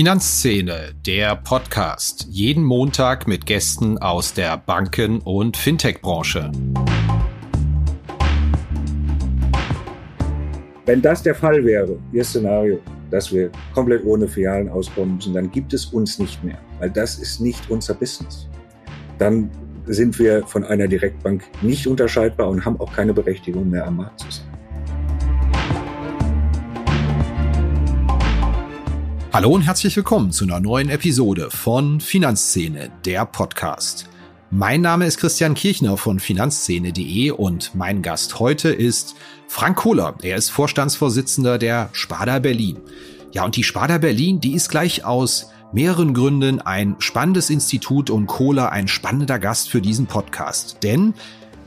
Finanzszene, der Podcast. Jeden Montag mit Gästen aus der Banken- und Fintech-Branche. Wenn das der Fall wäre, Ihr Szenario, dass wir komplett ohne Filialen auskommen müssen, dann gibt es uns nicht mehr, weil das ist nicht unser Business. Dann sind wir von einer Direktbank nicht unterscheidbar und haben auch keine Berechtigung mehr am Markt zu sein. Hallo und herzlich willkommen zu einer neuen Episode von Finanzszene, der Podcast. Mein Name ist Christian Kirchner von finanzszene.de und mein Gast heute ist Frank Kohler. Er ist Vorstandsvorsitzender der Sparda Berlin. Ja, und die Sparda Berlin, die ist gleich aus mehreren Gründen ein spannendes Institut und Kohler ein spannender Gast für diesen Podcast. Denn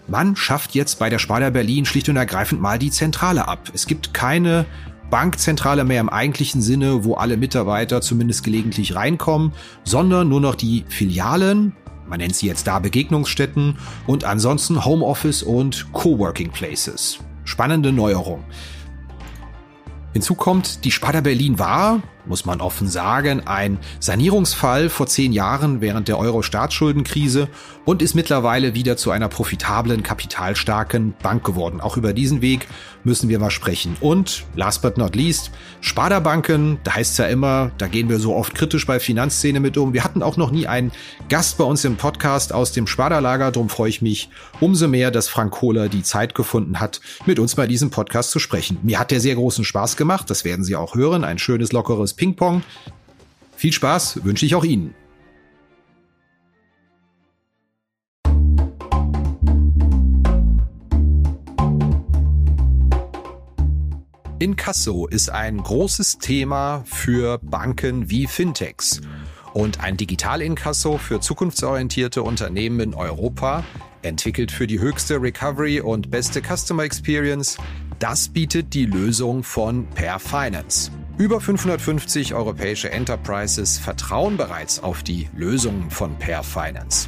man schafft jetzt bei der Sparda Berlin schlicht und ergreifend mal die Zentrale ab. Es gibt keine Bankzentrale mehr im eigentlichen Sinne, wo alle Mitarbeiter zumindest gelegentlich reinkommen, sondern nur noch die Filialen, man nennt sie jetzt da Begegnungsstätten und ansonsten Homeoffice und Coworking Places. Spannende Neuerung. Hinzu kommt, die Sparda Berlin war, muss man offen sagen, ein Sanierungsfall vor zehn Jahren während der Euro-Staatsschuldenkrise und ist mittlerweile wieder zu einer profitablen, kapitalstarken Bank geworden. Auch über diesen Weg müssen wir mal sprechen. Und last but not least, Sparda Banken, da heißt es ja immer, da gehen wir so oft kritisch bei Finanzszene mit um. Wir hatten auch noch nie einen Gast bei uns im Podcast aus dem Sparda Lager, darum freue ich mich umso mehr, dass Frank Kohler die Zeit gefunden hat, mit uns bei diesem Podcast zu sprechen. Mir hat der sehr großen Spaß gemacht, das werden Sie auch hören, ein schönes, lockeres Ping-Pong. Viel Spaß wünsche ich auch Ihnen. Inkasso ist ein großes Thema für Banken wie Fintechs. Und ein Digital-Inkasso für zukunftsorientierte Unternehmen in Europa, entwickelt für die höchste Recovery und beste Customer Experience, das bietet die Lösung von Per Finance. Über 550 europäische Enterprises vertrauen bereits auf die Lösungen von Per Finance.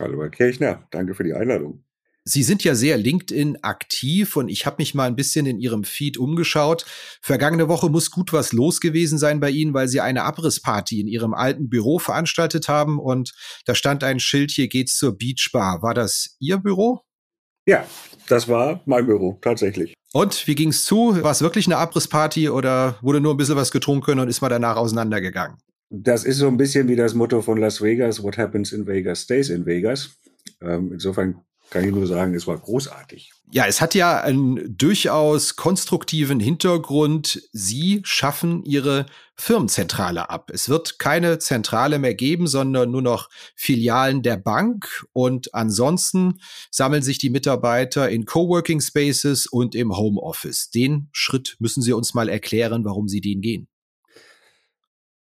Hallo Herr Kirchner, danke für die Einladung. Sie sind ja sehr LinkedIn aktiv und ich habe mich mal ein bisschen in Ihrem Feed umgeschaut. Vergangene Woche muss gut was los gewesen sein bei Ihnen, weil Sie eine Abrissparty in Ihrem alten Büro veranstaltet haben und da stand ein Schild, hier geht's zur Beach Bar. War das Ihr Büro? Ja, das war mein Büro, tatsächlich. Und wie ging's zu? War es wirklich eine Abrissparty oder wurde nur ein bisschen was getrunken und ist man danach auseinandergegangen? Das ist so ein bisschen wie das Motto von Las Vegas, What happens in Vegas stays in Vegas. Ähm, insofern kann ich nur sagen, es war großartig. Ja, es hat ja einen durchaus konstruktiven Hintergrund. Sie schaffen Ihre Firmenzentrale ab. Es wird keine Zentrale mehr geben, sondern nur noch Filialen der Bank. Und ansonsten sammeln sich die Mitarbeiter in Coworking Spaces und im Homeoffice. Den Schritt müssen Sie uns mal erklären, warum Sie den gehen.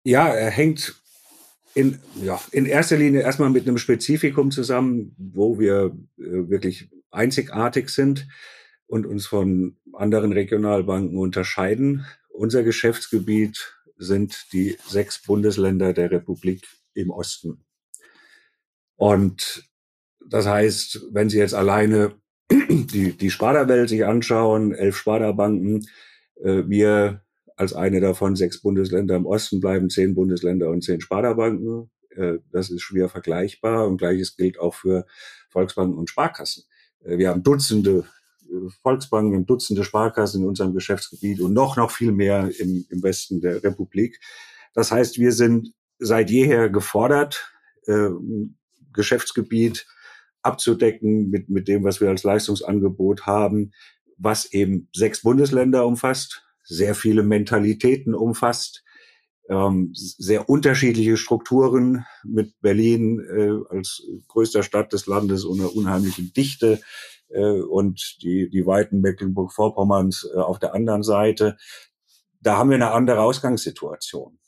Ja, er hängt in, ja, in erster Linie erstmal mit einem Spezifikum zusammen, wo wir äh, wirklich einzigartig sind und uns von anderen Regionalbanken unterscheiden. Unser Geschäftsgebiet sind die sechs Bundesländer der Republik im Osten. Und das heißt, wenn Sie jetzt alleine die, die Sparda-Welt sich anschauen, elf Sparda-Banken, äh, wir als eine davon sechs Bundesländer im Osten bleiben zehn Bundesländer und zehn Sparda-Banken. Äh, das ist schwer vergleichbar und gleiches gilt auch für Volksbanken und Sparkassen. Äh, wir haben Dutzende äh, Volksbanken und Dutzende Sparkassen in unserem Geschäftsgebiet und noch, noch viel mehr im, im Westen der Republik. Das heißt, wir sind seit jeher gefordert, Geschäftsgebiet abzudecken mit, mit dem, was wir als Leistungsangebot haben, was eben sechs Bundesländer umfasst, sehr viele Mentalitäten umfasst, ähm, sehr unterschiedliche Strukturen mit Berlin äh, als größter Stadt des Landes und einer unheimlichen Dichte äh, und die, die weiten Mecklenburg-Vorpommerns äh, auf der anderen Seite. Da haben wir eine andere Ausgangssituation.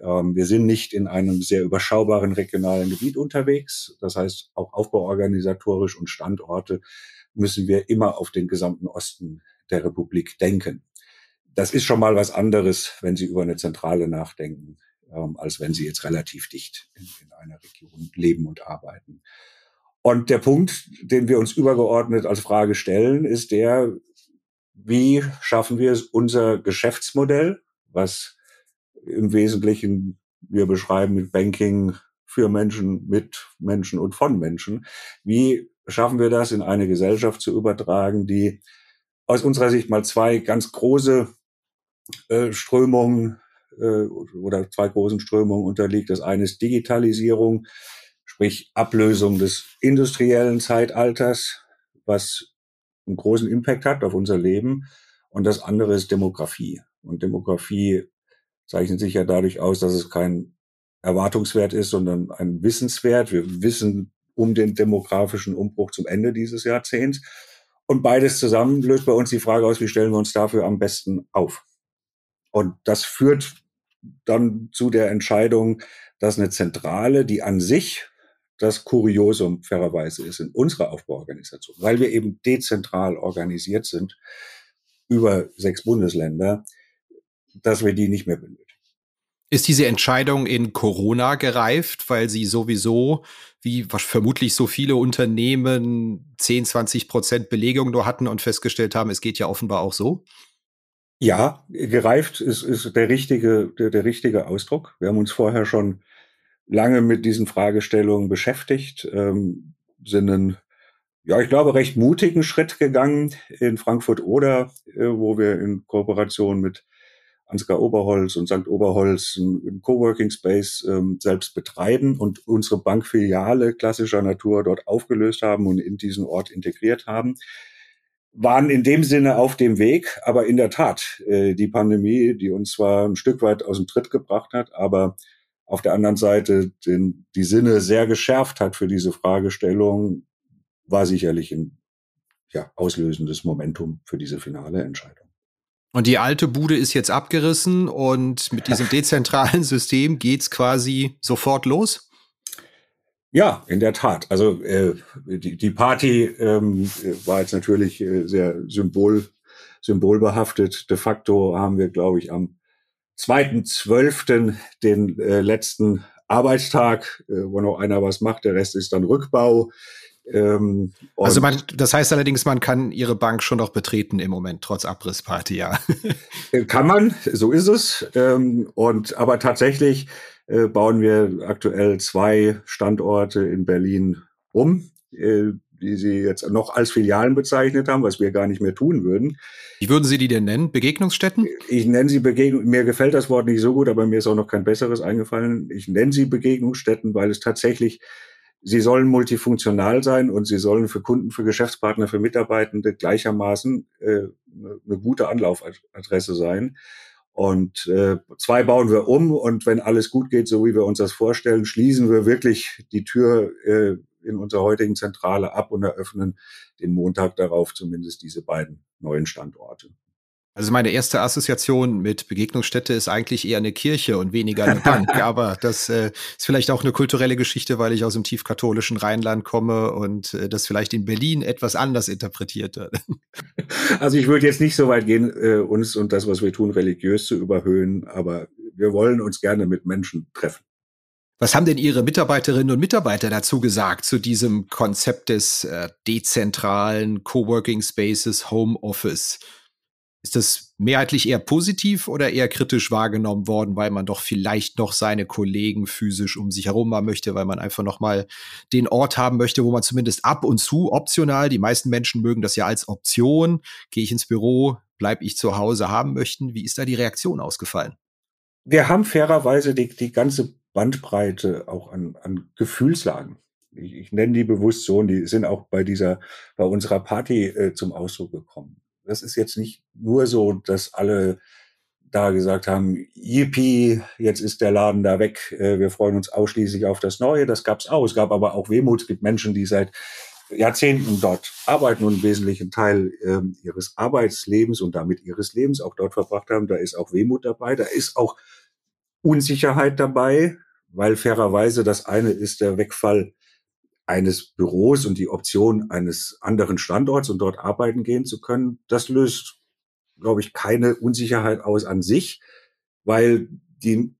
Ähm, wir sind nicht in einem sehr überschaubaren regionalen Gebiet unterwegs. Das heißt, auch aufbauorganisatorisch und Standorte müssen wir immer auf den gesamten Osten der Republik denken das ist schon mal was anderes, wenn Sie über eine Zentrale nachdenken, ähm, als wenn Sie jetzt relativ dicht in, in einer Region leben und arbeiten. Und der Punkt, den wir uns übergeordnet als Frage stellen, ist der, wie schaffen wir es, unser Geschäftsmodell, was im Wesentlichen wir beschreiben mit Banking für Menschen, mit Menschen und von Menschen, wie schaffen wir das in eine Gesellschaft zu übertragen, die aus unserer Sicht mal zwei ganz große äh, Strömungen äh, oder zwei großen Strömungen unterliegt. Das eine ist Digitalisierung, sprich Ablösung des industriellen Zeitalters, was einen großen Impact hat auf unser Leben. Und das andere ist Demografie. Und Demografie zeichnet sich ja dadurch aus, dass es kein Erwartungswert ist, sondern ein Wissenswert. Wir wissen um den demografischen Umbruch zum Ende dieses Jahrzehnts. Und beides zusammen löst bei uns die Frage aus, wie stellen wir uns dafür am besten auf? Und das führt dann zu der Entscheidung, dass eine Zentrale, die an sich das Kuriosum fairerweise ist in unserer Aufbauorganisation, weil wir eben dezentral organisiert sind über sechs Bundesländer, dass wir die nicht mehr benötigen. Ist diese Entscheidung in Corona gereift, weil sie sowieso, wie vermutlich so viele Unternehmen, 10, 20 Prozent Belegung nur hatten und festgestellt haben, es geht ja offenbar auch so? Ja, gereift ist, ist der richtige, der, der richtige Ausdruck. Wir haben uns vorher schon lange mit diesen Fragestellungen beschäftigt, ähm, sind einen, ja, ich glaube, recht mutigen Schritt gegangen in Frankfurt-Oder, äh, wo wir in Kooperation mit Ansgar Oberholz und St. Oberholz einen Coworking Space ähm, selbst betreiben und unsere Bankfiliale klassischer Natur dort aufgelöst haben und in diesen Ort integriert haben waren in dem Sinne auf dem Weg, aber in der Tat, äh, die Pandemie, die uns zwar ein Stück weit aus dem Tritt gebracht hat, aber auf der anderen Seite den, die Sinne sehr geschärft hat für diese Fragestellung, war sicherlich ein ja, auslösendes Momentum für diese finale Entscheidung. Und die alte Bude ist jetzt abgerissen und mit diesem dezentralen System geht's quasi sofort los? Ja, in der Tat. Also äh, die, die Party ähm, war jetzt natürlich äh, sehr symbol, symbolbehaftet. De facto haben wir, glaube ich, am 2.12. den äh, letzten Arbeitstag, äh, wo noch einer was macht, der Rest ist dann Rückbau. Ähm, also man, das heißt allerdings, man kann Ihre Bank schon noch betreten im Moment, trotz Abrissparty, ja. Äh, kann man, so ist es. Ähm, und aber tatsächlich äh, bauen wir aktuell zwei Standorte in Berlin um, äh, die Sie jetzt noch als Filialen bezeichnet haben, was wir gar nicht mehr tun würden. Wie würden Sie die denn nennen? Begegnungsstätten? Ich nenne sie Begegnung. Mir gefällt das Wort nicht so gut, aber mir ist auch noch kein besseres eingefallen. Ich nenne sie Begegnungsstätten, weil es tatsächlich Sie sollen multifunktional sein und sie sollen für Kunden, für Geschäftspartner, für Mitarbeitende gleichermaßen äh, eine gute Anlaufadresse sein. Und äh, zwei bauen wir um und wenn alles gut geht, so wie wir uns das vorstellen, schließen wir wirklich die Tür äh, in unserer heutigen Zentrale ab und eröffnen den Montag darauf zumindest diese beiden neuen Standorte. Also meine erste Assoziation mit Begegnungsstätte ist eigentlich eher eine Kirche und weniger eine Bank. Aber das äh, ist vielleicht auch eine kulturelle Geschichte, weil ich aus dem tiefkatholischen Rheinland komme und äh, das vielleicht in Berlin etwas anders interpretiert wird. Also ich würde jetzt nicht so weit gehen, äh, uns und das, was wir tun, religiös zu überhöhen, aber wir wollen uns gerne mit Menschen treffen. Was haben denn Ihre Mitarbeiterinnen und Mitarbeiter dazu gesagt, zu diesem Konzept des äh, dezentralen Coworking Spaces Home Office? Ist das mehrheitlich eher positiv oder eher kritisch wahrgenommen worden, weil man doch vielleicht noch seine Kollegen physisch um sich herum haben möchte, weil man einfach noch mal den Ort haben möchte, wo man zumindest ab und zu optional, die meisten Menschen mögen das ja als Option, gehe ich ins Büro, bleibe ich zu Hause haben möchten. Wie ist da die Reaktion ausgefallen? Wir haben fairerweise die, die ganze Bandbreite auch an, an Gefühlslagen Ich, ich nenne die bewusst so und die sind auch bei dieser, bei unserer Party äh, zum Ausdruck gekommen. Das ist jetzt nicht nur so, dass alle da gesagt haben, yippie, jetzt ist der Laden da weg, äh, wir freuen uns ausschließlich auf das Neue. Das gab es auch. Es gab aber auch Wehmut. Es gibt Menschen, die seit Jahrzehnten dort arbeiten und einen wesentlichen Teil äh, ihres Arbeitslebens und damit ihres Lebens auch dort verbracht haben. Da ist auch Wehmut dabei, da ist auch Unsicherheit dabei, weil fairerweise das eine ist der Wegfall eines Büros und die Option eines anderen Standorts und dort arbeiten gehen zu können. Das löst, glaube ich, keine Unsicherheit aus an sich, weil die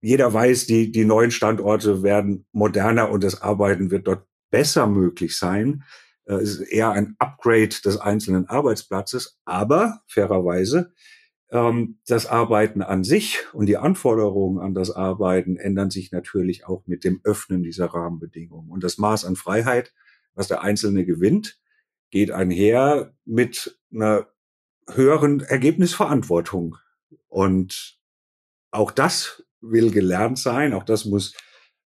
jeder weiß, die, die neuen Standorte werden moderner und das Arbeiten wird dort besser möglich sein. Äh, es ist eher ein Upgrade des einzelnen Arbeitsplatzes, aber fairerweise das Arbeiten an sich und die Anforderungen an das Arbeiten ändern sich natürlich auch mit dem Öffnen dieser Rahmenbedingungen. Und das Maß an Freiheit, was der Einzelne gewinnt, geht einher mit einer höheren Ergebnisverantwortung. Und auch das will gelernt sein, auch das muss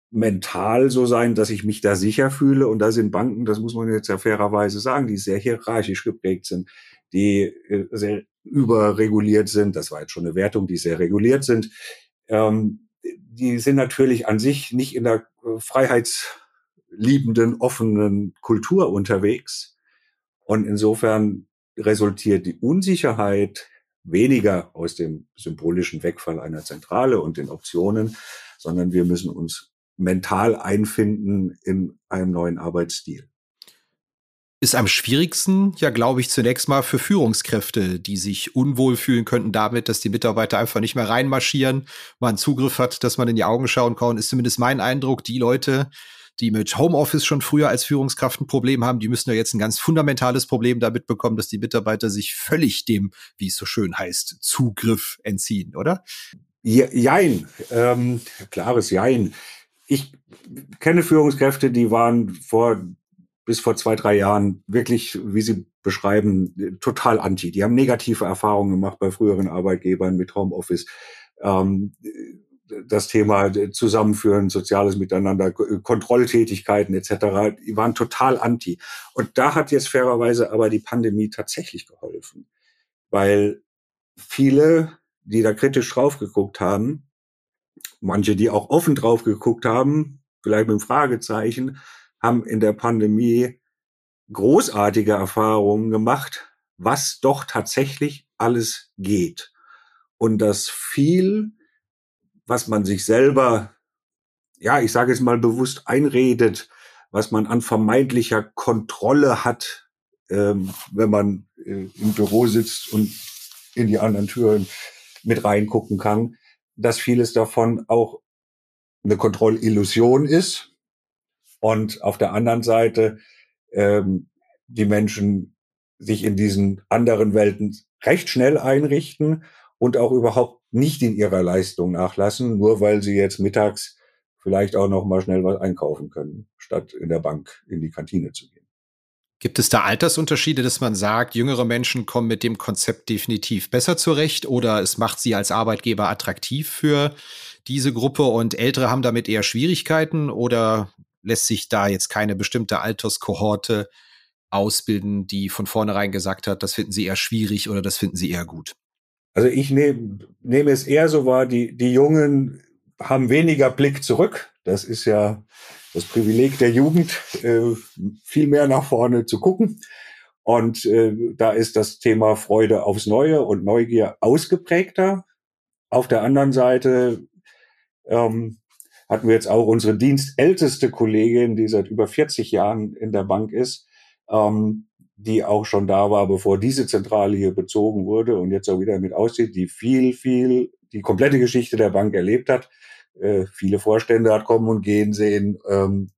mental so sein, dass ich mich da sicher fühle. Und da sind Banken, das muss man jetzt ja fairerweise sagen, die sehr hierarchisch geprägt sind, die äh, sehr überreguliert sind. Das war jetzt schon eine Wertung, die sehr reguliert sind. Ähm, die sind natürlich an sich nicht in der äh, freiheitsliebenden, offenen Kultur unterwegs. Und insofern resultiert die Unsicherheit weniger aus dem symbolischen Wegfall einer Zentrale und den Optionen, sondern wir müssen uns mental einfinden in einem neuen Arbeitsstil. Ist am schwierigsten, ja, glaube ich, zunächst mal für Führungskräfte, die sich unwohl fühlen könnten damit, dass die Mitarbeiter einfach nicht mehr reinmarschieren, man Zugriff hat, dass man in die Augen schauen kann, ist zumindest mein Eindruck. Die Leute, die mit Homeoffice schon früher als Führungskraft ein Problem haben, die müssen ja jetzt ein ganz fundamentales Problem damit bekommen, dass die Mitarbeiter sich völlig dem, wie es so schön heißt, Zugriff entziehen, oder? Jein, ähm, klares Jein ich kenne Führungskräfte, die waren vor bis vor zwei, drei Jahren wirklich, wie Sie beschreiben, total anti. Die haben negative Erfahrungen gemacht bei früheren Arbeitgebern mit Homeoffice. Ähm, das Thema Zusammenführen, soziales Miteinander, Kontrolltätigkeiten etc., die waren total anti. Und da hat jetzt fairerweise aber die Pandemie tatsächlich geholfen, weil viele, die da kritisch drauf geguckt haben, manche, die auch offen drauf geguckt haben, vielleicht mit einem Fragezeichen, haben in der Pandemie großartige Erfahrungen gemacht, was doch tatsächlich alles geht. Und das viel, was man sich selber, ja, ich sage es mal bewusst einredet, was man an vermeintlicher Kontrolle hat, ähm, wenn man äh, im Büro sitzt und in die anderen Türen mit reingucken kann, dass vieles davon auch eine Kontrollillusion ist und auf der anderen Seite ähm, die Menschen sich in diesen anderen Welten recht schnell einrichten und auch überhaupt nicht in ihrer Leistung nachlassen, nur weil sie jetzt mittags vielleicht auch noch mal schnell was einkaufen können, statt in der Bank in die Kantine zu gehen. Gibt es da Altersunterschiede, dass man sagt, jüngere Menschen kommen mit dem Konzept definitiv besser zurecht oder es macht sie als Arbeitgeber attraktiv für diese Gruppe und ältere haben damit eher Schwierigkeiten oder lässt sich da jetzt keine bestimmte Alterskohorte ausbilden, die von vornherein gesagt hat, das finden sie eher schwierig oder das finden sie eher gut? Also ich nehme nehme es eher so wahr, die, die Jungen haben weniger Blick zurück. Das ist ja das Privileg der Jugend, äh, viel mehr nach vorne zu gucken. Und äh, da ist das Thema Freude aufs Neue und Neugier ausgeprägter. Auf der anderen Seite ähm, hatten wir jetzt auch unsere dienstälteste Kollegin, die seit über 40 Jahren in der Bank ist, ähm, die auch schon da war, bevor diese Zentrale hier bezogen wurde und jetzt auch wieder mit aussieht, die viel, viel die komplette Geschichte der Bank erlebt hat äh, viele Vorstände hat kommen und gehen sehen, ähm,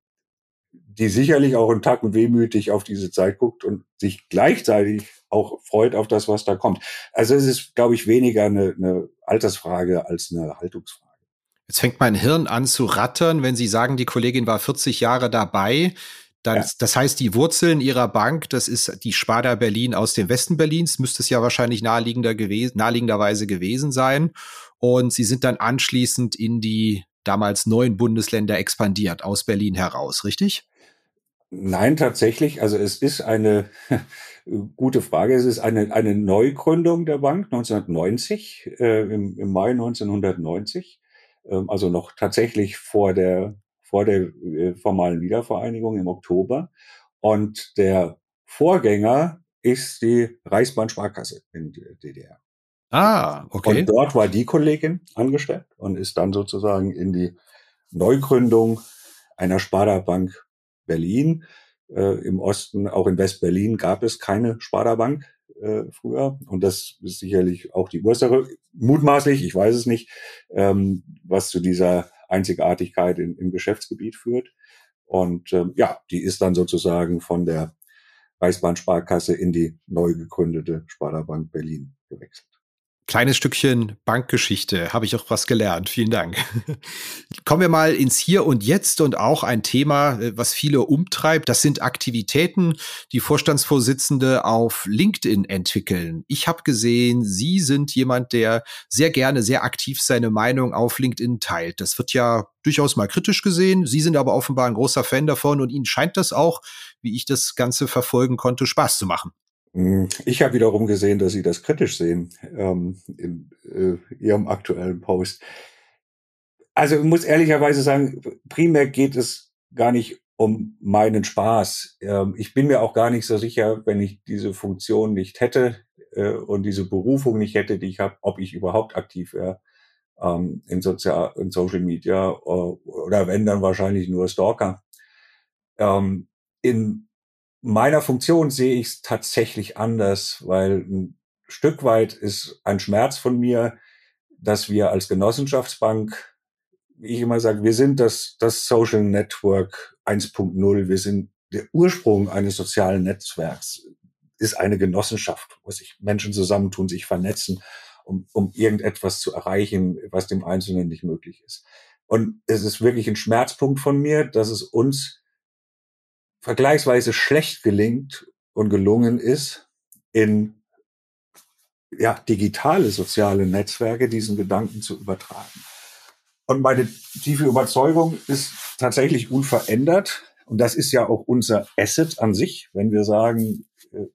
die sicherlich auch einen Tag wehmütig auf diese Zeit guckt und sich gleichzeitig auch freut auf das, was da kommt. Also es ist, glaube ich, weniger eine, eine Altersfrage als eine Haltungsfrage. Jetzt fängt mein Hirn an zu rattern, wenn Sie sagen, die Kollegin war 40 Jahre dabei. Dann, ja. Das heißt, die Wurzeln ihrer Bank, das ist die Sparda Berlin aus dem Westen Berlins, müsste es ja wahrscheinlich naheliegender gewesen, naheliegenderweise gewesen sein. Und sie sind dann anschließend in die damals neuen Bundesländer expandiert, aus Berlin heraus, richtig? Nein, tatsächlich. Also es ist eine gute Frage. Es ist eine, eine Neugründung der Bank 1990, äh, im, im Mai 1990. Ähm, also noch tatsächlich vor der, vor der äh, formalen Wiedervereinigung im Oktober. Und der Vorgänger ist die Reichsbahn-Sparkasse in der DDR. Ah, okay. Und dort war die Kollegin angestellt und ist dann sozusagen in die Neugründung einer Sparda Bank Berlin. Äh, Im Osten, auch in West-Berlin, gab es keine Sparda Bank äh, früher. Und das ist sicherlich auch die Ursache, mutmaßlich, ich weiß es nicht, ähm, was zu dieser Einzigartigkeit in, im Geschäftsgebiet führt. Und ähm, ja, die ist dann sozusagen von der Reichsbahn-Sparkasse in die neu gegründete Sparda Bank Berlin gewechselt kleines Stückchen Bankgeschichte. Habe ich auch was gelernt. Vielen Dank. Kommen wir mal ins Hier und Jetzt und auch ein Thema, äh, was viele umtreibt. Das sind Aktivitäten, die Vorstandsvorsitzende auf LinkedIn entwickeln. Ich habe gesehen, Sie sind jemand, der sehr gerne, sehr aktiv seine Meinung auf LinkedIn teilt. Das wird ja durchaus mal kritisch gesehen. Sie sind aber offenbar ein großer Fan davon und Ihnen scheint das auch, wie ich das Ganze verfolgen konnte, Spaß zu machen. Hm, ich habe wiederum gesehen, dass Sie das kritisch sehen ähm, in äh, Ihrem aktuellen Post. Also ich muss ehrlicherweise sagen, primär geht es gar nicht um meinen Spaß. Ähm, ich bin mir auch gar nicht so sicher, wenn ich diese Funktion nicht hätte äh, und diese Berufung nicht hätte, die ich habe, ob ich überhaupt aktiv wäre ähm, in, in Social Media äh, oder wenn dann wahrscheinlich nur Stalker. Ähm, in meiner Funktion sehe ich es tatsächlich anders, weil ein Stück weit ist ein Schmerz von mir, dass wir als Genossenschaftsbank, wie ich immer sage, wir sind das, das Social Network 1.0. Wir sind der Ursprung eines sozialen Netzwerks ist eine Genossenschaft, wo sich Menschen zusammentun, sich vernetzen, um, um irgendetwas zu erreichen, was dem Einzelnen nicht möglich ist. Und es ist wirklich ein Schmerzpunkt von mir, dass es uns vergleichsweise schlecht gelingt und gelungen ist, in ja, digitale soziale Netzwerke diesen Gedanken zu übertragen. Und meine tiefe Überzeugung ist tatsächlich unverändert. Und das ist ja auch unser Asset an sich, wenn wir sagen, äh,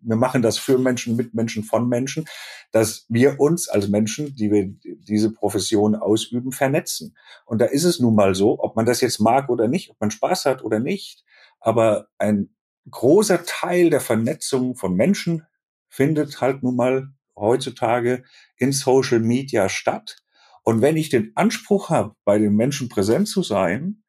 wir machen das für Menschen, mit Menschen, von Menschen, dass wir uns als Menschen, die wir diese Profession ausüben, vernetzen. Und da ist es nun mal so, ob man das jetzt mag oder nicht, ob man Spaß hat oder nicht, aber ein großer Teil der Vernetzung von Menschen findet halt nun mal heutzutage in Social Media statt. Und wenn ich den Anspruch habe, bei den Menschen präsent zu sein,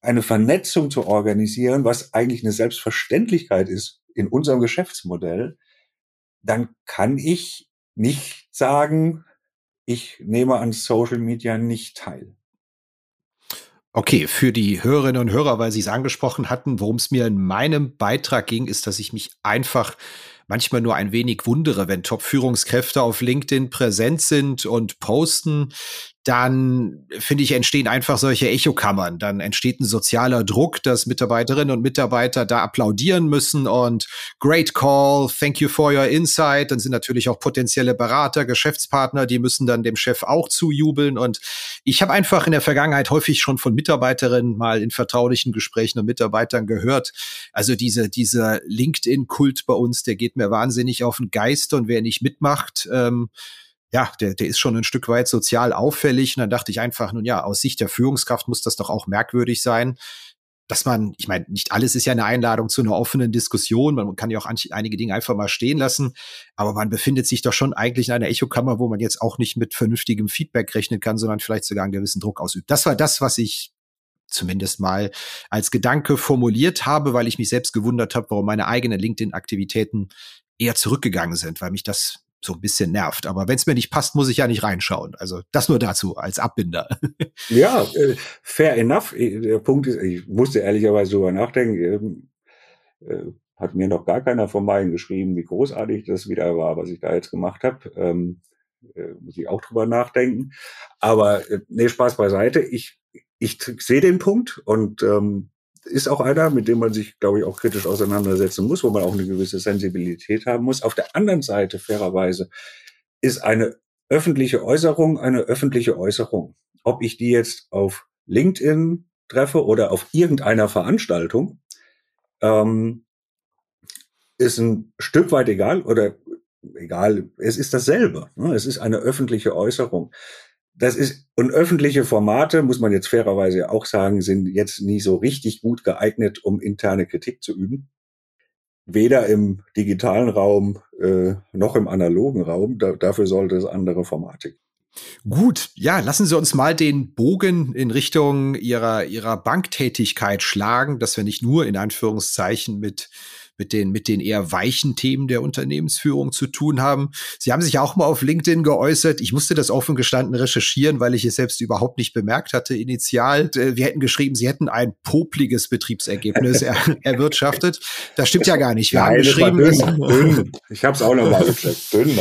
eine Vernetzung zu organisieren, was eigentlich eine Selbstverständlichkeit ist in unserem Geschäftsmodell, dann kann ich nicht sagen, ich nehme an Social Media nicht teil. Okay, für die Hörerinnen und Hörer, weil Sie es angesprochen hatten, worum es mir in meinem Beitrag ging, ist, dass ich mich einfach manchmal nur ein wenig wundere, wenn Top-Führungskräfte auf LinkedIn präsent sind und posten, dann finde ich, entstehen einfach solche Echokammern. Dann entsteht ein sozialer Druck, dass Mitarbeiterinnen und Mitarbeiter da applaudieren müssen und great call, thank you for your insight. Dann sind natürlich auch potenzielle Berater, Geschäftspartner, die müssen dann dem Chef auch zujubeln. Und ich habe einfach in der Vergangenheit häufig schon von Mitarbeiterinnen mal in vertraulichen Gesprächen und Mitarbeitern gehört. Also diese, dieser LinkedIn-Kult bei uns, der geht mir wahnsinnig auf den Geist und wer nicht mitmacht, ähm, ja, der, der ist schon ein Stück weit sozial auffällig. Und dann dachte ich einfach, nun ja, aus Sicht der Führungskraft muss das doch auch merkwürdig sein, dass man, ich meine, nicht alles ist ja eine Einladung zu einer offenen Diskussion. Man kann ja auch einige Dinge einfach mal stehen lassen. Aber man befindet sich doch schon eigentlich in einer Echokammer, wo man jetzt auch nicht mit vernünftigem Feedback rechnen kann, sondern vielleicht sogar einen gewissen Druck ausübt. Das war das, was ich zumindest mal als Gedanke formuliert habe, weil ich mich selbst gewundert habe, warum meine eigenen LinkedIn-Aktivitäten eher zurückgegangen sind, weil mich das so ein bisschen nervt. Aber wenn es mir nicht passt, muss ich ja nicht reinschauen. Also das nur dazu als Abbinder. Ja, äh, fair enough. Der Punkt ist, ich musste ehrlicherweise drüber nachdenken. Ähm, äh, hat mir noch gar keiner von meinen geschrieben, wie großartig das wieder war, was ich da jetzt gemacht habe. Ähm, äh, muss ich auch drüber nachdenken. Aber nee, Spaß beiseite. Ich, ich sehe den Punkt und ähm, ist auch einer, mit dem man sich, glaube ich, auch kritisch auseinandersetzen muss, wo man auch eine gewisse Sensibilität haben muss. Auf der anderen Seite, fairerweise, ist eine öffentliche Äußerung eine öffentliche Äußerung. Ob ich die jetzt auf LinkedIn treffe oder auf irgendeiner Veranstaltung, ähm, ist ein Stück weit egal oder egal, es ist dasselbe. Ne? Es ist eine öffentliche Äußerung. Das ist, und öffentliche Formate, muss man jetzt fairerweise auch sagen, sind jetzt nie so richtig gut geeignet, um interne Kritik zu üben. Weder im digitalen Raum äh, noch im analogen Raum. Da, dafür sollte es andere Formate geben. Gut, ja, lassen Sie uns mal den Bogen in Richtung Ihrer, Ihrer Banktätigkeit schlagen, dass wir nicht nur in Anführungszeichen mit mit den, mit den eher weichen Themen der Unternehmensführung zu tun haben. Sie haben sich auch mal auf LinkedIn geäußert. Ich musste das offen gestanden recherchieren, weil ich es selbst überhaupt nicht bemerkt hatte initial. Äh, wir hätten geschrieben, Sie hätten ein popliges Betriebsergebnis er, erwirtschaftet. Das stimmt ja gar nicht. Wir Nein, haben geschrieben, dünn, dünn. ich habe es auch noch mal gecheckt. Dünn.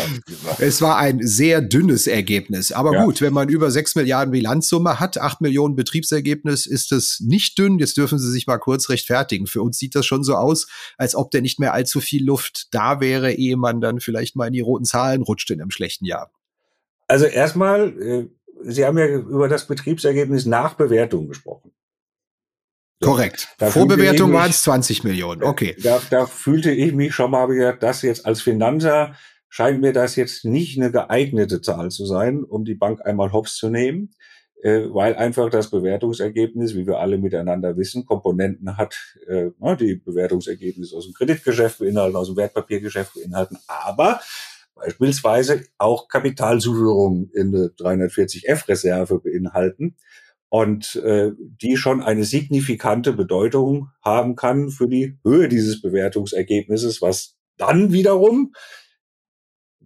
Es war ein sehr dünnes Ergebnis. Aber ja. gut, wenn man über sechs Milliarden Bilanzsumme hat, acht Millionen Betriebsergebnis, ist es nicht dünn. Jetzt dürfen Sie sich mal kurz rechtfertigen. Für uns sieht das schon so aus, als ob ob denn nicht mehr allzu viel Luft da wäre, ehe man dann vielleicht mal in die roten Zahlen rutscht in einem schlechten Jahr? Also erstmal, äh, Sie haben ja über das Betriebsergebnis nach Bewertung gesprochen. Korrekt. Da Vorbewertung waren es 20 Millionen. Okay. Da, da fühlte ich mich schon mal wieder, das jetzt als Finanzer scheint mir das jetzt nicht eine geeignete Zahl zu sein, um die Bank einmal hops zu nehmen weil einfach das Bewertungsergebnis, wie wir alle miteinander wissen, Komponenten hat, äh, die Bewertungsergebnisse aus dem Kreditgeschäft beinhalten, aus dem Wertpapiergeschäft beinhalten, aber beispielsweise auch Kapitalzuführungen in eine 340F-Reserve beinhalten und äh, die schon eine signifikante Bedeutung haben kann für die Höhe dieses Bewertungsergebnisses, was dann wiederum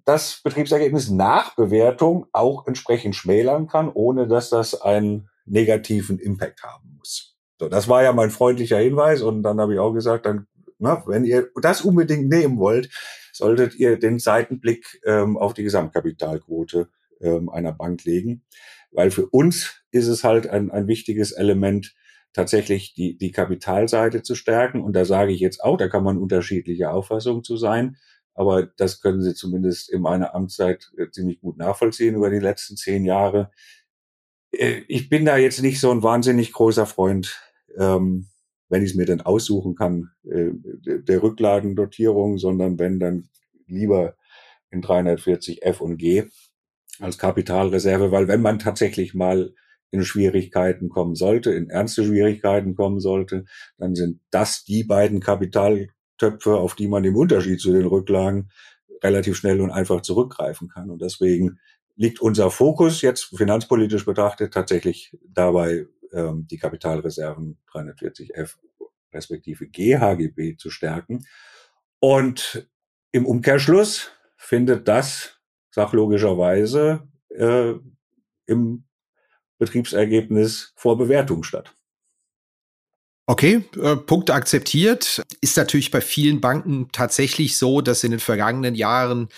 das Betriebsergebnis nach Bewertung auch entsprechend schmälern kann, ohne dass das einen negativen Impact haben muss. So, das war ja mein freundlicher Hinweis und dann habe ich auch gesagt, dann, na, wenn ihr das unbedingt nehmen wollt, solltet ihr den Seitenblick ähm, auf die Gesamtkapitalquote ähm, einer Bank legen, weil für uns ist es halt ein, ein wichtiges Element, tatsächlich die, die Kapitalseite zu stärken. Und da sage ich jetzt auch, da kann man unterschiedliche Auffassungen zu sein. Aber das können Sie zumindest in meiner Amtszeit äh, ziemlich gut nachvollziehen über die letzten zehn Jahre. Äh, ich bin da jetzt nicht so ein wahnsinnig großer Freund, ähm, wenn ich es mir denn aussuchen kann, äh, der Rücklagendotierung, sondern wenn dann lieber in 340 F und G als Kapitalreserve, weil wenn man tatsächlich mal in Schwierigkeiten kommen sollte, in ernste Schwierigkeiten kommen sollte, dann sind das die beiden Kapital Töpfe, auf die man im Unterschied zu den Rücklagen relativ schnell und einfach zurückgreifen kann. Und deswegen liegt unser Fokus jetzt finanzpolitisch betrachtet tatsächlich dabei, ähm, die Kapitalreserven 340f respektive GHGB zu stärken. Und im Umkehrschluss findet das sachlogischerweise äh, im Betriebsergebnis vor Bewertung statt. Okay, äh, Punkte akzeptiert. Ist natürlich bei vielen Banken tatsächlich so, dass in den vergangenen Jahren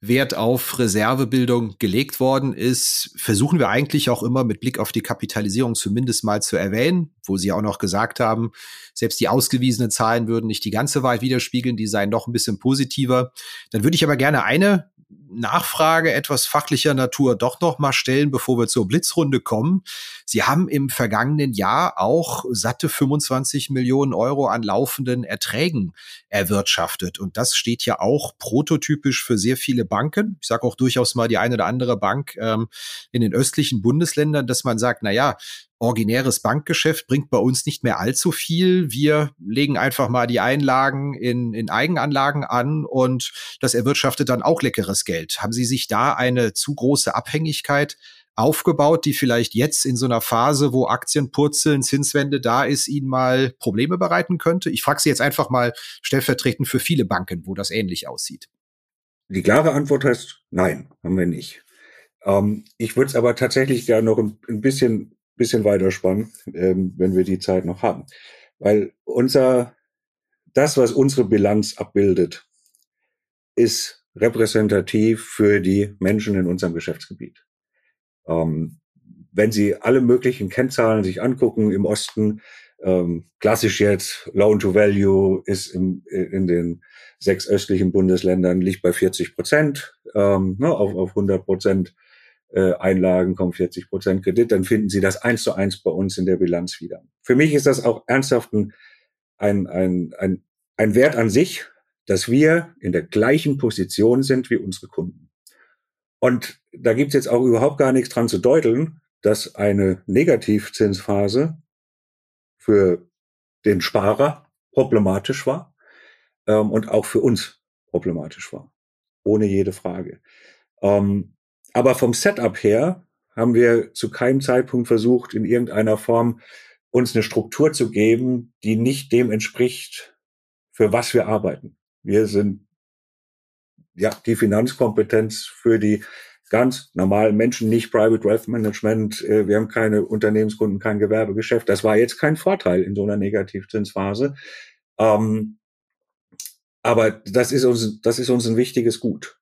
Wert auf Reservebildung gelegt worden ist, versuchen wir eigentlich auch immer mit Blick auf die Kapitalisierung zumindest mal zu erwähnen, wo Sie auch noch gesagt haben, selbst die ausgewiesenen Zahlen würden nicht die ganze Wahrheit widerspiegeln, die seien noch ein bisschen positiver. Dann würde ich aber gerne eine Nachfrage etwas fachlicher Natur doch noch mal stellen, bevor wir zur Blitzrunde kommen. Sie haben im vergangenen Jahr auch satte 25 Millionen Euro an laufenden Erträgen erwirtschaftet. Und das steht ja auch prototypisch für sehr viele Banken. Ich sage auch durchaus mal die eine oder andere Bank ähm, in den östlichen Bundesländern, dass man sagt, na ja, originäres Bankgeschäft bringt bei uns nicht mehr allzu viel. Wir legen einfach mal die Einlagen in, in Eigenanlagen an und das erwirtschaftet dann auch leckeres Geld. Haben Sie sich da eine zu große Abhängigkeit aufgebaut, die vielleicht jetzt in so einer Phase, wo Aktien purzeln, Zinswende da ist, Ihnen mal Probleme bereiten könnte? Ich frage Sie jetzt einfach mal stellvertretend für viele Banken, wo das ähnlich aussieht. Die klare Antwort heißt nein, haben wir nicht. Ähm, ich würde es aber tatsächlich gerne noch ein bisschen bisschen weiterspannen, ähm, wenn wir die Zeit noch haben. Weil unser, das, was unsere Bilanz abbildet, ist repräsentativ für die Menschen in unserem Geschäftsgebiet. Ähm, wenn Sie alle möglichen Kennzahlen sich angucken im Osten, ähm, klassisch jetzt Loan to Value ist im, in den sechs östlichen Bundesländern liegt bei 40 Prozent, ähm, ne, auf, auf 100 Prozent äh, Einlagen kommen 40 Prozent Kredit, dann finden Sie das eins zu eins bei uns in der Bilanz wieder. Für mich ist das auch ernsthaft ein ein, ein, ein, ein Wert an sich, dass wir in der gleichen Position sind wie unsere Kunden. Und da gibt's jetzt auch überhaupt gar nichts dran zu deuteln, dass eine Negativzinsphase für den Sparer problematisch war ähm, und auch für uns problematisch war. Ohne jede Frage. Ähm, aber vom Setup her haben wir zu keinem Zeitpunkt versucht, in irgendeiner Form uns eine Struktur zu geben, die nicht dem entspricht, für was wir arbeiten. Wir sind ja die Finanzkompetenz für die ganz normalen Menschen, nicht Private Wealth Management. Äh, wir haben keine Unternehmenskunden, kein Gewerbegeschäft. Das war jetzt kein Vorteil in so einer Negativzinsphase. Ähm, aber das ist uns, das ist uns ein wichtiges Gut.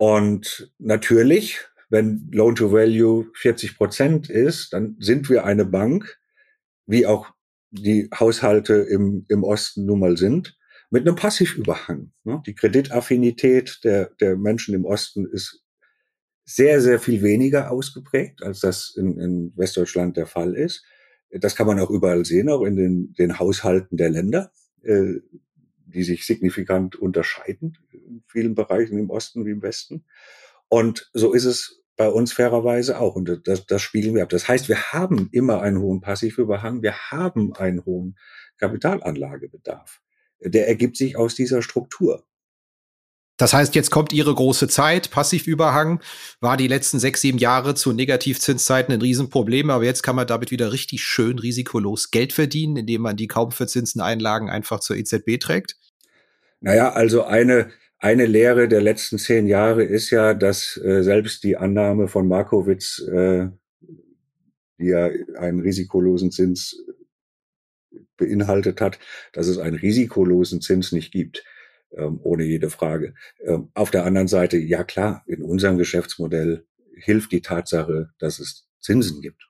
Und natürlich, wenn Loan to Value 40 Prozent ist, dann sind wir eine Bank, wie auch die Haushalte im, im Osten nun mal sind, mit einem Passivüberhang. Ne? Die Kreditaffinität der, der Menschen im Osten ist sehr, sehr viel weniger ausgeprägt, als das in, in Westdeutschland der Fall ist. Das kann man auch überall sehen, auch in den, den Haushalten der Länder, äh, die sich signifikant unterscheiden in vielen Bereichen im Osten wie im Westen. Und so ist es bei uns fairerweise auch. Und das, das spiegeln wir ab. Das heißt, wir haben immer einen hohen Passivüberhang. Wir haben einen hohen Kapitalanlagebedarf. Der ergibt sich aus dieser Struktur. Das heißt, jetzt kommt Ihre große Zeit. Passivüberhang war die letzten sechs, sieben Jahre zu Negativzinszeiten ein Riesenproblem. Aber jetzt kann man damit wieder richtig schön risikolos Geld verdienen, indem man die kaum verzinsten Einlagen einfach zur EZB trägt. Naja, also eine, eine Lehre der letzten zehn Jahre ist ja, dass äh, selbst die Annahme von Markowitz, äh, die ja einen risikolosen Zins beinhaltet hat, dass es einen risikolosen Zins nicht gibt ähm, ohne jede Frage. Ähm, auf der anderen Seite, ja klar, in unserem Geschäftsmodell hilft die Tatsache, dass es Zinsen gibt.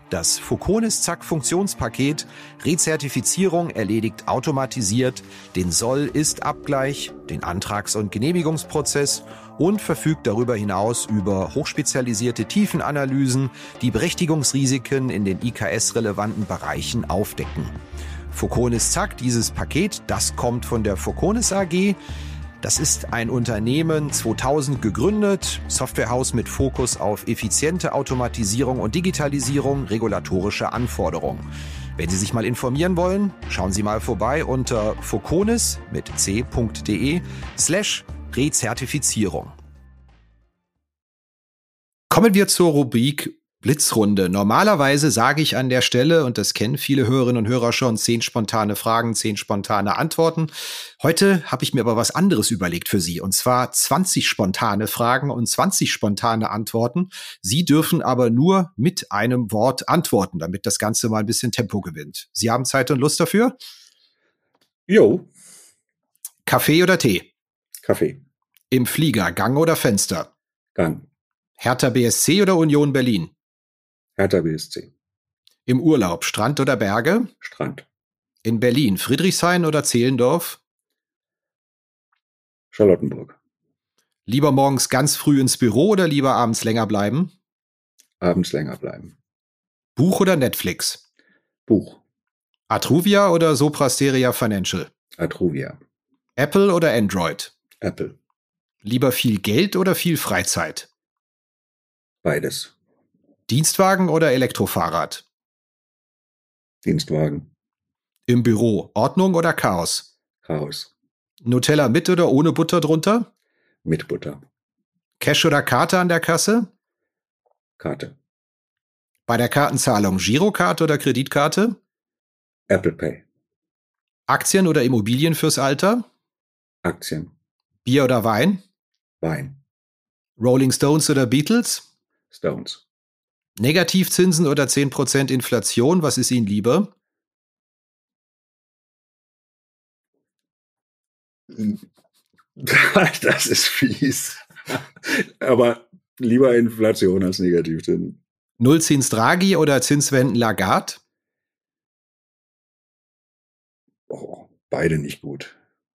Das Foconis Zack Funktionspaket Rezertifizierung erledigt automatisiert den Soll-Ist-Abgleich, den Antrags- und Genehmigungsprozess und verfügt darüber hinaus über hochspezialisierte Tiefenanalysen, die Berechtigungsrisiken in den IKS-relevanten Bereichen aufdecken. Foconis Zack, dieses Paket, das kommt von der Foconis AG. Das ist ein Unternehmen 2000 gegründet, Softwarehaus mit Fokus auf effiziente Automatisierung und Digitalisierung regulatorischer Anforderungen. Wenn Sie sich mal informieren wollen, schauen Sie mal vorbei unter foconis mit c.de slash Rezertifizierung. Kommen wir zur Rubrik Blitzrunde. Normalerweise sage ich an der Stelle, und das kennen viele Hörerinnen und Hörer schon, zehn spontane Fragen, zehn spontane Antworten. Heute habe ich mir aber was anderes überlegt für Sie, und zwar 20 spontane Fragen und 20 spontane Antworten. Sie dürfen aber nur mit einem Wort antworten, damit das Ganze mal ein bisschen Tempo gewinnt. Sie haben Zeit und Lust dafür? Jo. Kaffee oder Tee? Kaffee. Im Flieger, Gang oder Fenster? Gang. Hertha BSC oder Union Berlin? Hertha BSC. Im Urlaub, Strand oder Berge? Strand. In Berlin, Friedrichshain oder Zehlendorf? Charlottenburg. Lieber morgens ganz früh ins Büro oder lieber abends länger bleiben? Abends länger bleiben. Buch oder Netflix? Buch. Atruvia oder Soprasteria Financial? Atruvia. Apple oder Android? Apple. Lieber viel Geld oder viel Freizeit? Beides. Dienstwagen oder Elektrofahrrad? Dienstwagen. Im Büro, Ordnung oder Chaos? Chaos. Nutella mit oder ohne Butter drunter? Mit Butter. Cash oder Karte an der Kasse? Karte. Bei der Kartenzahlung Girokarte oder Kreditkarte? Apple Pay. Aktien oder Immobilien fürs Alter? Aktien. Bier oder Wein? Wein. Rolling Stones oder Beatles? Stones. Negativzinsen oder 10% Inflation, was ist Ihnen lieber? Das ist fies. Aber lieber Inflation als Negativzinsen. Nullzins Draghi oder Zinswenden Lagarde? Oh, beide nicht gut.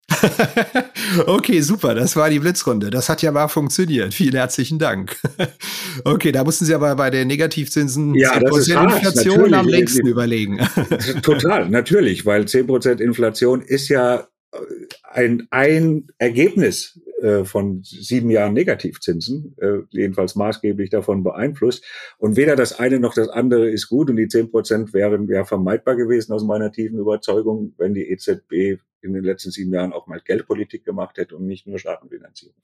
okay, super. Das war die Blitzrunde. Das hat ja mal funktioniert. Vielen herzlichen Dank. okay, da mussten Sie aber bei den Negativzinsen ja, 10% Inflation am längsten überlegen. Total, natürlich, weil 10% Inflation ist ja ein, ein Ergebnis äh, von sieben Jahren Negativzinsen, äh, jedenfalls maßgeblich davon beeinflusst. Und weder das eine noch das andere ist gut. Und die zehn Prozent wären ja vermeidbar gewesen aus meiner tiefen Überzeugung, wenn die EZB in den letzten sieben Jahren auch mal Geldpolitik gemacht hätte und nicht nur Staatenfinanzierung.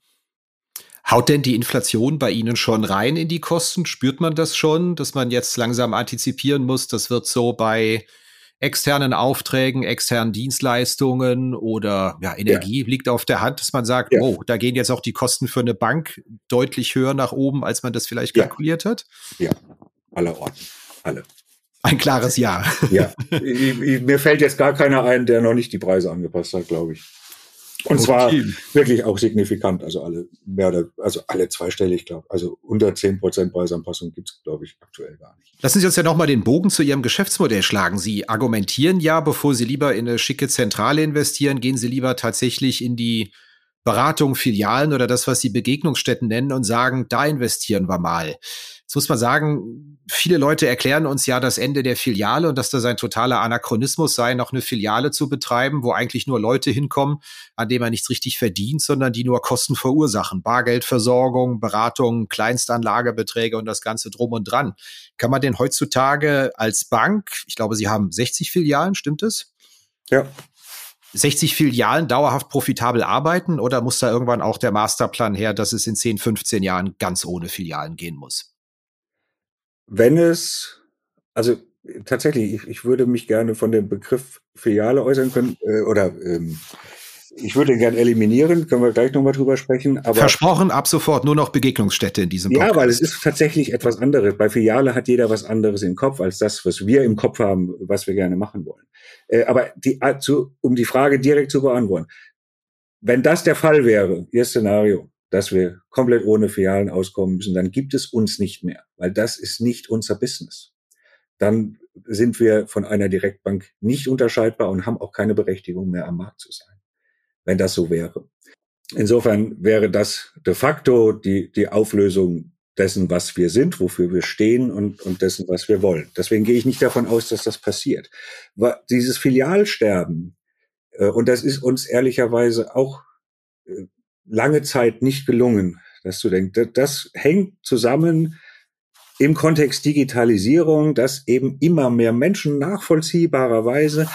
Haut denn die Inflation bei Ihnen schon rein in die Kosten? Spürt man das schon, dass man jetzt langsam antizipieren muss? Das wird so bei externen Aufträgen, externen Dienstleistungen oder ja, Energie ja. liegt auf der Hand, dass man sagt, ja. oh, da gehen jetzt auch die Kosten für eine Bank deutlich höher nach oben, als man das vielleicht kalkuliert hat? Ja, aller Orten, alle. Ein klares Ja. Ja, ich, ich, mir fällt jetzt gar keiner ein, der noch nicht die Preise angepasst hat, glaube ich. Und okay. zwar wirklich auch signifikant, also alle mehr oder, also alle zweistellig, glaube Also unter zehn Prozent Preisanpassung gibt's glaube ich, aktuell gar nicht. Lassen Sie uns ja nochmal den Bogen zu Ihrem Geschäftsmodell schlagen. Sie argumentieren ja, bevor Sie lieber in eine schicke Zentrale investieren, gehen Sie lieber tatsächlich in die Beratung, Filialen oder das, was Sie Begegnungsstätten nennen und sagen, da investieren wir mal. Jetzt muss man sagen, viele Leute erklären uns ja das Ende der Filiale und dass das ein totaler Anachronismus sei, noch eine Filiale zu betreiben, wo eigentlich nur Leute hinkommen, an denen man nichts richtig verdient, sondern die nur Kosten verursachen. Bargeldversorgung, Beratung, Kleinstanlagebeträge und das Ganze drum und dran. Kann man denn heutzutage als Bank, ich glaube, Sie haben 60 Filialen, stimmt es? Ja. 60 Filialen dauerhaft profitabel arbeiten oder muss da irgendwann auch der Masterplan her, dass es in 10, 15 Jahren ganz ohne Filialen gehen muss? Wenn es, also tatsächlich, ich, ich würde mich gerne von dem Begriff Filiale äußern können, äh, oder ähm, ich würde ihn gerne eliminieren, können wir gleich nochmal drüber sprechen. Aber Versprochen, ab sofort nur noch Begegnungsstätte in diesem Podcast. Ja, weil es ist tatsächlich etwas anderes. Bei Filiale hat jeder was anderes im Kopf als das, was wir im Kopf haben, was wir gerne machen wollen. Äh, aber die, zu, um die Frage direkt zu beantworten, wenn das der Fall wäre, Ihr Szenario, dass wir komplett ohne Filialen auskommen müssen, dann gibt es uns nicht mehr, weil das ist nicht unser Business. Dann sind wir von einer Direktbank nicht unterscheidbar und haben auch keine Berechtigung mehr am Markt zu sein, wenn das so wäre. Insofern wäre das de facto die, die Auflösung dessen, was wir sind, wofür wir stehen und, und dessen, was wir wollen. Deswegen gehe ich nicht davon aus, dass das passiert. Dieses Filialsterben, äh, und das ist uns ehrlicherweise auch äh, lange Zeit nicht gelungen, dass du denkst, das hängt zusammen im Kontext Digitalisierung, dass eben immer mehr Menschen nachvollziehbarerweise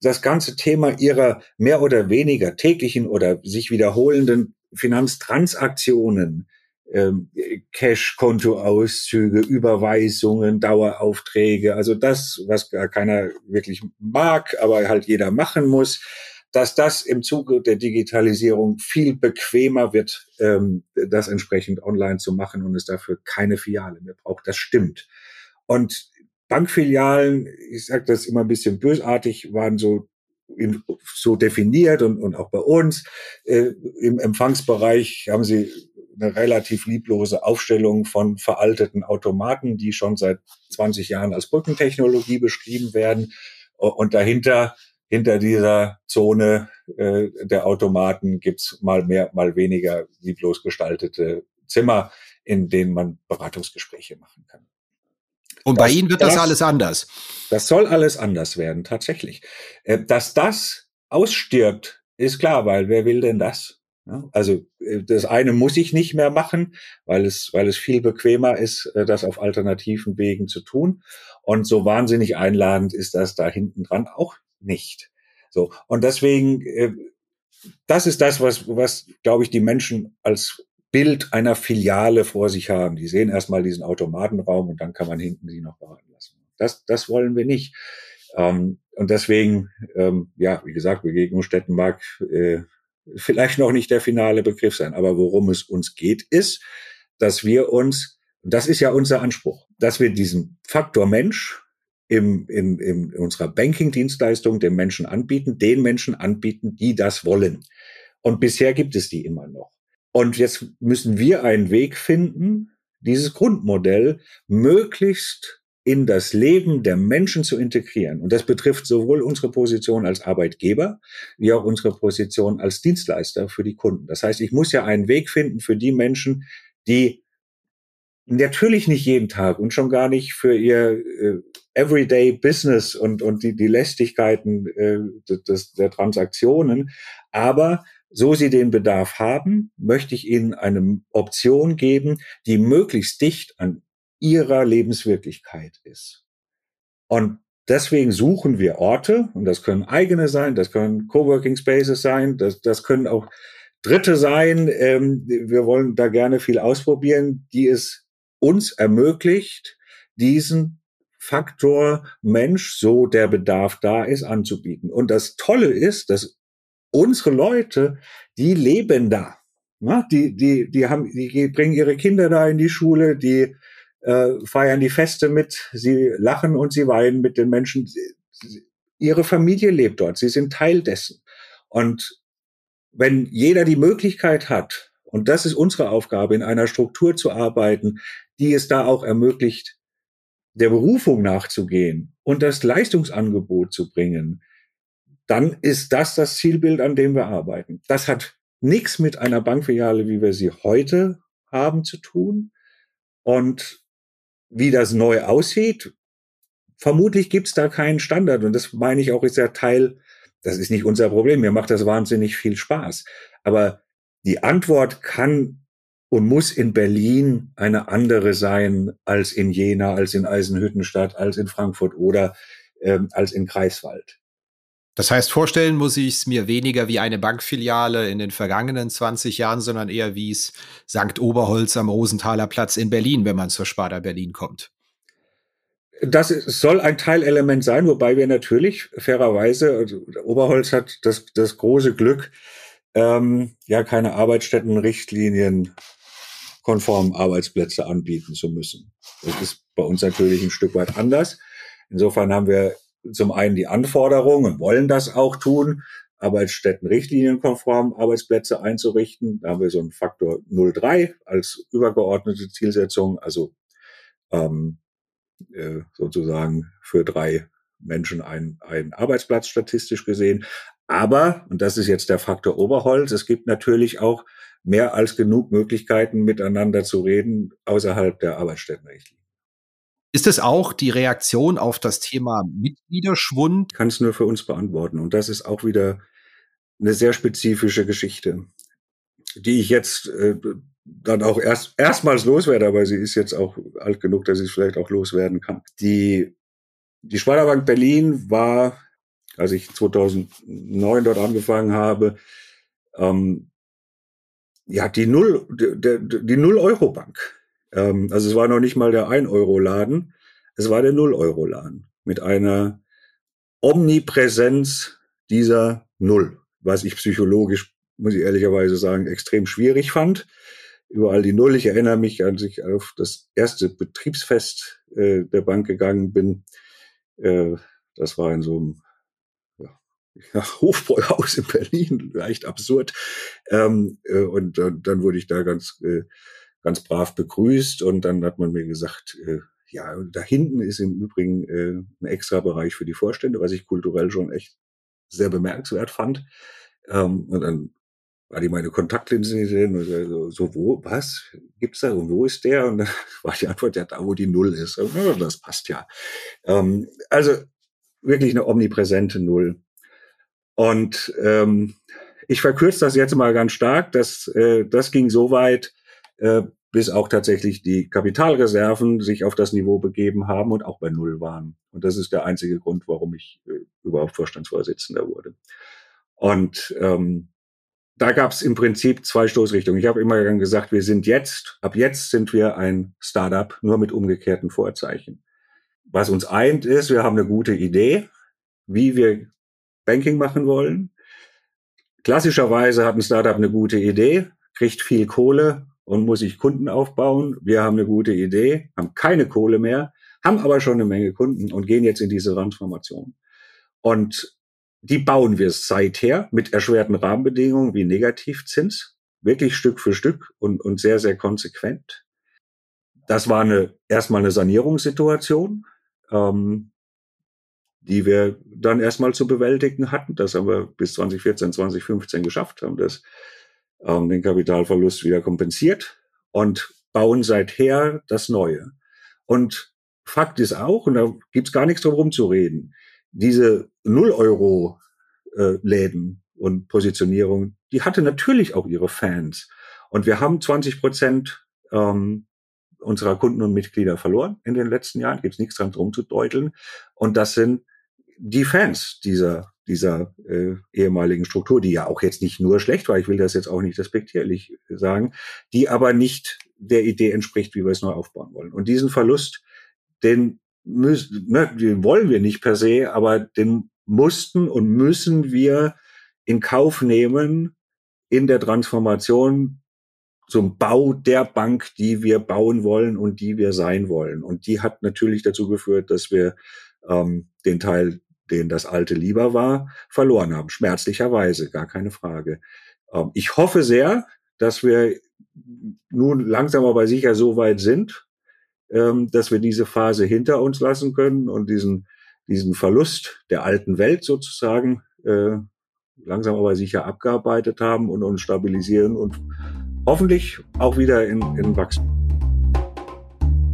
das ganze Thema ihrer mehr oder weniger täglichen oder sich wiederholenden Finanztransaktionen, ähm, Cash-Kontoauszüge, Überweisungen, Daueraufträge, also das, was gar keiner wirklich mag, aber halt jeder machen muss, dass das im Zuge der Digitalisierung viel bequemer wird, ähm, das entsprechend online zu machen und es dafür keine Filiale mehr braucht. Das stimmt. Und Bankfilialen, ich sage das immer ein bisschen bösartig, waren so in, so definiert und, und auch bei uns. Äh, Im Empfangsbereich haben sie eine relativ lieblose Aufstellung von veralteten Automaten, die schon seit 20 Jahren als Brückentechnologie beschrieben werden. Und dahinter hinter dieser Zone äh, der Automaten gibt's mal mehr, mal weniger lieblos gestaltete Zimmer, in denen man Beratungsgespräche machen kann. Und das, bei Ihnen wird das, das, alles anders. Das soll alles anders werden, tatsächlich. Äh, dass das ausstirbt, ist klar, weil wer will denn das? Also äh, das eine muss ich nicht mehr machen, weil es, weil es viel bequemer ist, äh, das auf alternativen Wegen zu tun. Und so wahnsinnig einladend ist das da hinten dran auch nicht. So. Und deswegen, äh, das ist das, was, was, glaube ich, die Menschen als Bild einer Filiale vor sich haben. Die sehen erstmal diesen Automatenraum und dann kann man hinten sie noch warten lassen. Das, das wollen wir nicht. Ähm, und deswegen, ähm, ja, wie gesagt, Begegnungsstätten mag äh, vielleicht noch nicht der finale Begriff sein. Aber worum es uns geht, ist, dass wir uns, das ist ja unser Anspruch, dass wir diesen Faktor Mensch im, in, in unserer Banking-Dienstleistung den Menschen anbieten, den Menschen anbieten, die das wollen. Und bisher gibt es die immer noch. Und jetzt müssen wir einen Weg finden, dieses Grundmodell möglichst in das Leben der Menschen zu integrieren. Und das betrifft sowohl unsere Position als Arbeitgeber wie auch unsere Position als Dienstleister für die Kunden. Das heißt, ich muss ja einen Weg finden für die Menschen, die natürlich nicht jeden Tag und schon gar nicht für ihr äh, Everyday Business und, und die, die Lästigkeiten äh, des, der Transaktionen, aber so sie den Bedarf haben, möchte ich ihnen eine Option geben, die möglichst dicht an ihrer Lebenswirklichkeit ist. Und deswegen suchen wir Orte, und das können eigene sein, das können Coworking Spaces sein, das, das können auch Dritte sein. Ähm, wir wollen da gerne viel ausprobieren, die es uns ermöglicht, diesen Faktor Mensch, so der Bedarf da ist, anzubieten. Und das Tolle ist, dass unsere Leute, die leben da. Die, die, die haben, die bringen ihre Kinder da in die Schule, die äh, feiern die Feste mit, sie lachen und sie weinen mit den Menschen. Ihre Familie lebt dort, sie sind Teil dessen. Und wenn jeder die Möglichkeit hat, und das ist unsere Aufgabe, in einer Struktur zu arbeiten, die es da auch ermöglicht, der Berufung nachzugehen und das Leistungsangebot zu bringen, dann ist das das Zielbild, an dem wir arbeiten. Das hat nichts mit einer Bankfiliale, wie wir sie heute haben, zu tun. Und wie das neu aussieht, vermutlich gibt's da keinen Standard. Und das meine ich auch, ist der Teil, das ist nicht unser Problem. Mir macht das wahnsinnig viel Spaß. Aber die Antwort kann und muss in Berlin eine andere sein als in Jena, als in Eisenhüttenstadt, als in Frankfurt oder ähm, als in Greifswald. Das heißt, vorstellen muss ich es mir weniger wie eine Bankfiliale in den vergangenen 20 Jahren, sondern eher wie es St. Oberholz am Rosenthaler Platz in Berlin, wenn man zur Sparda Berlin kommt. Das soll ein Teilelement sein, wobei wir natürlich fairerweise, also Oberholz hat das, das große Glück, ähm, ja keine Arbeitsstättenrichtlinien konform Arbeitsplätze anbieten zu müssen. Das ist bei uns natürlich ein Stück weit anders. Insofern haben wir zum einen die Anforderungen und wollen das auch tun, Arbeitsstätten richtlinienkonform Arbeitsplätze einzurichten. Da haben wir so einen Faktor 0,3 als übergeordnete Zielsetzung, also ähm, äh, sozusagen für drei Menschen ein, ein Arbeitsplatz statistisch gesehen. Aber, und das ist jetzt der Faktor Oberholz, es gibt natürlich auch mehr als genug Möglichkeiten, miteinander zu reden außerhalb der Arbeitsstättenrichtlinie. Ist es auch die Reaktion auf das Thema Mitgliederschwund? Ich kann es nur für uns beantworten. Und das ist auch wieder eine sehr spezifische Geschichte, die ich jetzt äh, dann auch erst erstmals loswerde, aber sie ist jetzt auch alt genug, dass ich es vielleicht auch loswerden kann. Die, die Sparda Berlin war, als ich 2009 dort angefangen habe, ähm, ja, die Null, die, die Null-Euro-Bank. Ähm, also es war noch nicht mal der 1-Euro-Laden, es war der 0-Euro-Laden mit einer Omnipräsenz dieser Null, was ich psychologisch, muss ich ehrlicherweise sagen, extrem schwierig fand. Überall die Null. Ich erinnere mich, als ich auf das erste Betriebsfest äh, der Bank gegangen bin. Äh, das war in so einem ja, Hofbräuhaus in Berlin, leicht absurd. Ähm, äh, und, und dann wurde ich da ganz äh, ganz brav begrüßt und dann hat man mir gesagt, äh, ja, da hinten ist im Übrigen äh, ein extra Bereich für die Vorstände, was ich kulturell schon echt sehr bemerkenswert fand. Ähm, und dann war die meine Kontaktlinsen gesehen und so, so, wo, was gibt's da und wo ist der? Und dann war die Antwort, ja, da wo die Null ist. Und, das passt ja. Ähm, also wirklich eine omnipräsente Null. Und ähm, ich verkürze das jetzt mal ganz stark. Das, äh, das ging so weit, äh, bis auch tatsächlich die Kapitalreserven sich auf das Niveau begeben haben und auch bei Null waren. Und das ist der einzige Grund, warum ich äh, überhaupt Vorstandsvorsitzender wurde. Und ähm, da gab es im Prinzip zwei Stoßrichtungen. Ich habe immer gesagt, wir sind jetzt, ab jetzt sind wir ein Startup, nur mit umgekehrten Vorzeichen. Was uns eint ist, wir haben eine gute Idee, wie wir Banking machen wollen. Klassischerweise hat ein Startup eine gute Idee, kriegt viel Kohle und muss sich Kunden aufbauen. Wir haben eine gute Idee, haben keine Kohle mehr, haben aber schon eine Menge Kunden und gehen jetzt in diese Transformation. Und die bauen wir seither mit erschwerten Rahmenbedingungen wie Negativzins, wirklich Stück für Stück und, und sehr, sehr konsequent. Das war eine, erstmal eine Sanierungssituation, ähm, die wir dann erstmal zu bewältigen hatten. Das haben wir bis 2014, 2015 geschafft, haben das, ähm, den Kapitalverlust wieder kompensiert und bauen seither das Neue. Und Fakt ist auch, und da gibt's gar nichts drum rumzureden, diese Null-Euro-Läden äh, und Positionierung, die hatte natürlich auch ihre Fans. Und wir haben 20 Prozent ähm, unserer Kunden und Mitglieder verloren in den letzten Jahren. Gibt es nichts dran drum zu deuteln. Und das sind die Fans dieser dieser äh, ehemaligen Struktur, die ja auch jetzt nicht nur schlecht war, ich will das jetzt auch nicht respektierlich sagen, die aber nicht der Idee entspricht, wie wir es neu aufbauen wollen. Und diesen Verlust, den müssen, ne, den wollen wir nicht per se, aber den mussten und müssen wir in Kauf nehmen in der Transformation zum Bau der Bank, die wir bauen wollen und die wir sein wollen. Und die hat natürlich dazu geführt, dass wir ähm, den Teil, den das alte lieber war, verloren haben. Schmerzlicherweise, gar keine Frage. Ähm, ich hoffe sehr, dass wir nun langsam aber sicher so weit sind, ähm, dass wir diese Phase hinter uns lassen können und diesen, diesen Verlust der alten Welt sozusagen äh, langsam aber sicher abgearbeitet haben und uns stabilisieren und hoffentlich auch wieder in, in Wachstum.